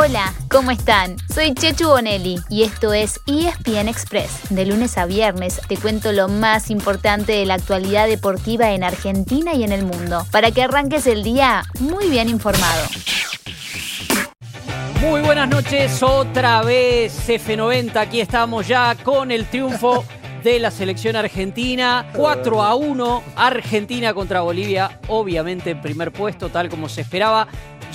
Hola, ¿cómo están? Soy Chechu Bonelli y esto es ESPN Express. De lunes a viernes te cuento lo más importante de la actualidad deportiva en Argentina y en el mundo, para que arranques el día muy bien informado. Muy buenas noches, otra vez F90, aquí estamos ya con el triunfo de la selección argentina, 4 a 1, Argentina contra Bolivia, obviamente en primer puesto, tal como se esperaba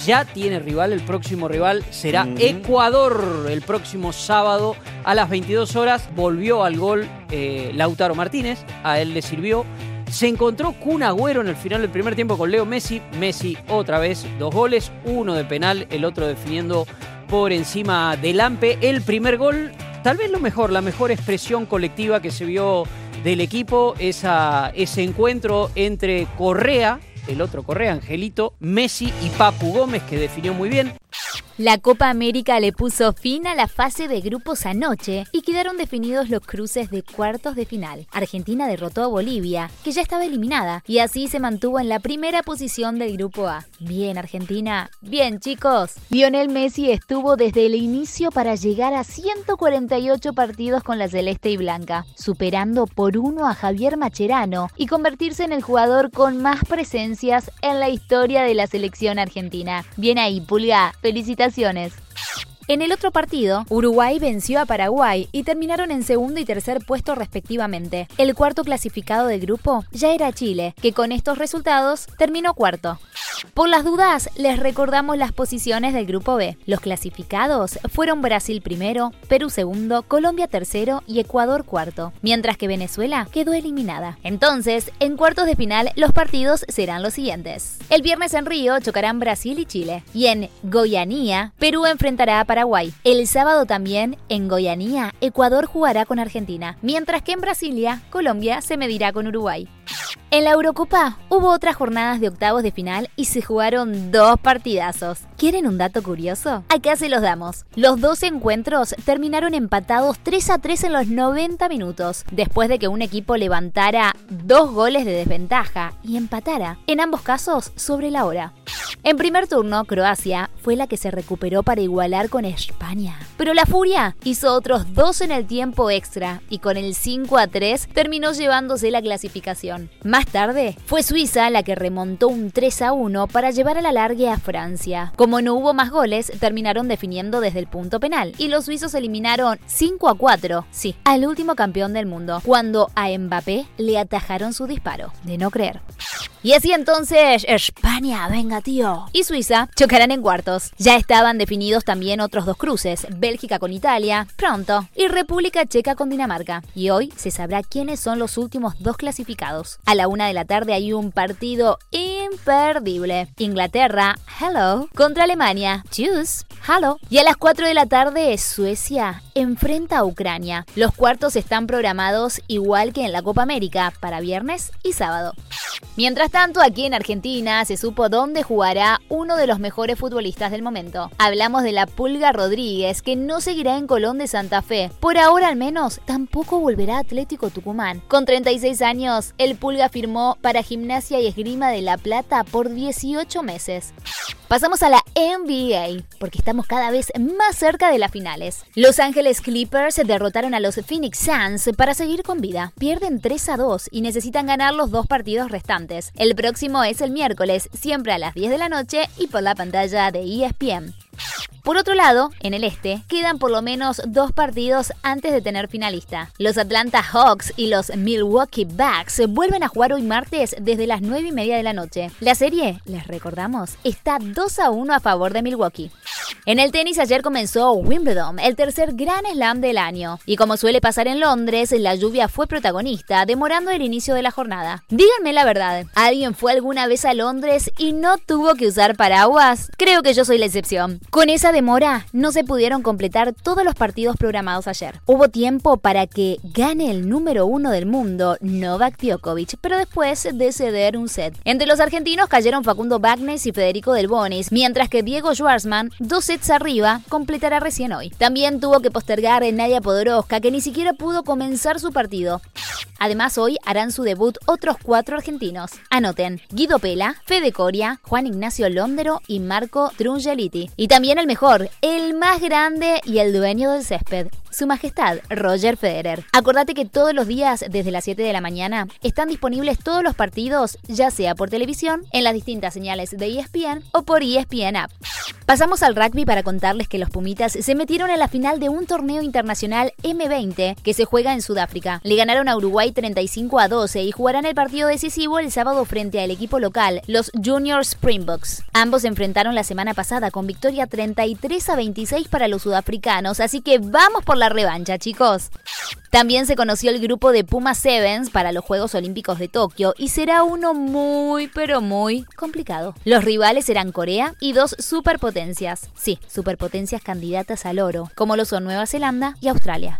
ya tiene rival, el próximo rival será Ecuador el próximo sábado a las 22 horas. Volvió al gol eh, Lautaro Martínez, a él le sirvió. Se encontró Kun Agüero en el final del primer tiempo con Leo Messi. Messi otra vez, dos goles, uno de penal, el otro definiendo por encima del Ampe. El primer gol, tal vez lo mejor, la mejor expresión colectiva que se vio del equipo, esa, ese encuentro entre Correa, el otro Correa, Angelito, Messi y Papu Gómez, que definió muy bien. La Copa América le puso fin a la fase de grupos anoche y quedaron definidos los cruces de cuartos de final. Argentina derrotó a Bolivia, que ya estaba eliminada, y así se mantuvo en la primera posición del grupo A. Bien, Argentina. Bien, chicos. Lionel Messi estuvo desde el inicio para llegar a 148 partidos con la celeste y blanca, superando por uno a Javier Macherano y convertirse en el jugador con más presencias en la historia de la selección argentina. Bien ahí, Pulga. Felicitaciones en el otro partido, Uruguay venció a Paraguay y terminaron en segundo y tercer puesto respectivamente. El cuarto clasificado del grupo ya era Chile, que con estos resultados terminó cuarto. Por las dudas, les recordamos las posiciones del grupo B. Los clasificados fueron Brasil primero, Perú segundo, Colombia tercero y Ecuador cuarto, mientras que Venezuela quedó eliminada. Entonces, en cuartos de final, los partidos serán los siguientes. El viernes en Río chocarán Brasil y Chile, y en Goianía, Perú enfrentará a Paraguay. El sábado también, en Goianía, Ecuador jugará con Argentina, mientras que en Brasilia, Colombia se medirá con Uruguay. En la Eurocopa hubo otras jornadas de octavos de final y se jugaron dos partidazos. ¿Quieren un dato curioso? Acá se los damos. Los dos encuentros terminaron empatados 3 a 3 en los 90 minutos, después de que un equipo levantara dos goles de desventaja y empatara, en ambos casos sobre la hora. En primer turno, Croacia fue la que se recuperó para igualar con España. Pero la Furia hizo otros dos en el tiempo extra y con el 5 a 3 terminó llevándose la clasificación. Más tarde, fue Suiza la que remontó un 3 a 1 para llevar a la largue a Francia. Como no hubo más goles, terminaron definiendo desde el punto penal y los suizos eliminaron 5 a 4, sí, al último campeón del mundo, cuando a Mbappé le atajaron su disparo. De no creer. Y así entonces, España, venga tío, y Suiza chocarán en cuartos. Ya estaban definidos también otros dos cruces, Bélgica con Italia, pronto, y República Checa con Dinamarca. Y hoy se sabrá quiénes son los últimos dos clasificados. A la una de la tarde hay un partido imperdible. Inglaterra, hello, contra Alemania, choose, hello. Y a las 4 de la tarde, Suecia enfrenta a Ucrania. Los cuartos están programados igual que en la Copa América, para viernes y sábado. Mientras tanto, aquí en Argentina se supo dónde jugará uno de los mejores futbolistas del momento. Hablamos de la Pulga Rodríguez, que no seguirá en Colón de Santa Fe. Por ahora al menos, tampoco volverá a Atlético Tucumán. Con 36 años, el Pulga firmó para Gimnasia y Esgrima de La Plata por 18 meses. Pasamos a la NBA, porque estamos cada vez más cerca de las finales. Los Ángeles Clippers derrotaron a los Phoenix Suns para seguir con vida. Pierden 3 a 2 y necesitan ganar los dos partidos restantes. El próximo es el miércoles, siempre a las 10 de la noche y por la pantalla de ESPN. Por otro lado, en el este, quedan por lo menos dos partidos antes de tener finalista. Los Atlanta Hawks y los Milwaukee Bucks vuelven a jugar hoy martes desde las 9 y media de la noche. La serie, les recordamos, está 2 a 1 a favor de Milwaukee. En el tenis ayer comenzó Wimbledon, el tercer gran slam del año. Y como suele pasar en Londres, la lluvia fue protagonista, demorando el inicio de la jornada. Díganme la verdad, ¿alguien fue alguna vez a Londres y no tuvo que usar paraguas? Creo que yo soy la excepción. Con esa demora, no se pudieron completar todos los partidos programados ayer. Hubo tiempo para que gane el número uno del mundo, Novak Djokovic, pero después de ceder un set. Entre los argentinos cayeron Facundo Bagnes y Federico Del Bonis, mientras que Diego Schwartzman, 12 sets arriba, completará recién hoy. También tuvo que postergar en Nadia Podoroska, que ni siquiera pudo comenzar su partido. Además, hoy harán su debut otros cuatro argentinos. Anoten, Guido Pela, Fede Coria, Juan Ignacio Londero y Marco Trungeliti. Y también el mejor, el más grande y el dueño del césped, su Majestad Roger Federer. Acordate que todos los días desde las 7 de la mañana están disponibles todos los partidos, ya sea por televisión, en las distintas señales de ESPN o por ESPN App. Pasamos al rugby para contarles que los Pumitas se metieron en la final de un torneo internacional M20 que se juega en Sudáfrica. Le ganaron a Uruguay 35 a 12 y jugarán el partido decisivo el sábado frente al equipo local, los Junior Springboks. Ambos se enfrentaron la semana pasada con victoria 33 a 26 para los sudafricanos, así que vamos por la revancha, chicos. También se conoció el grupo de Puma Sevens para los Juegos Olímpicos de Tokio y será uno muy, pero muy complicado. Los rivales serán Corea y dos superpotencias. Sí, superpotencias candidatas al oro, como lo son Nueva Zelanda y Australia.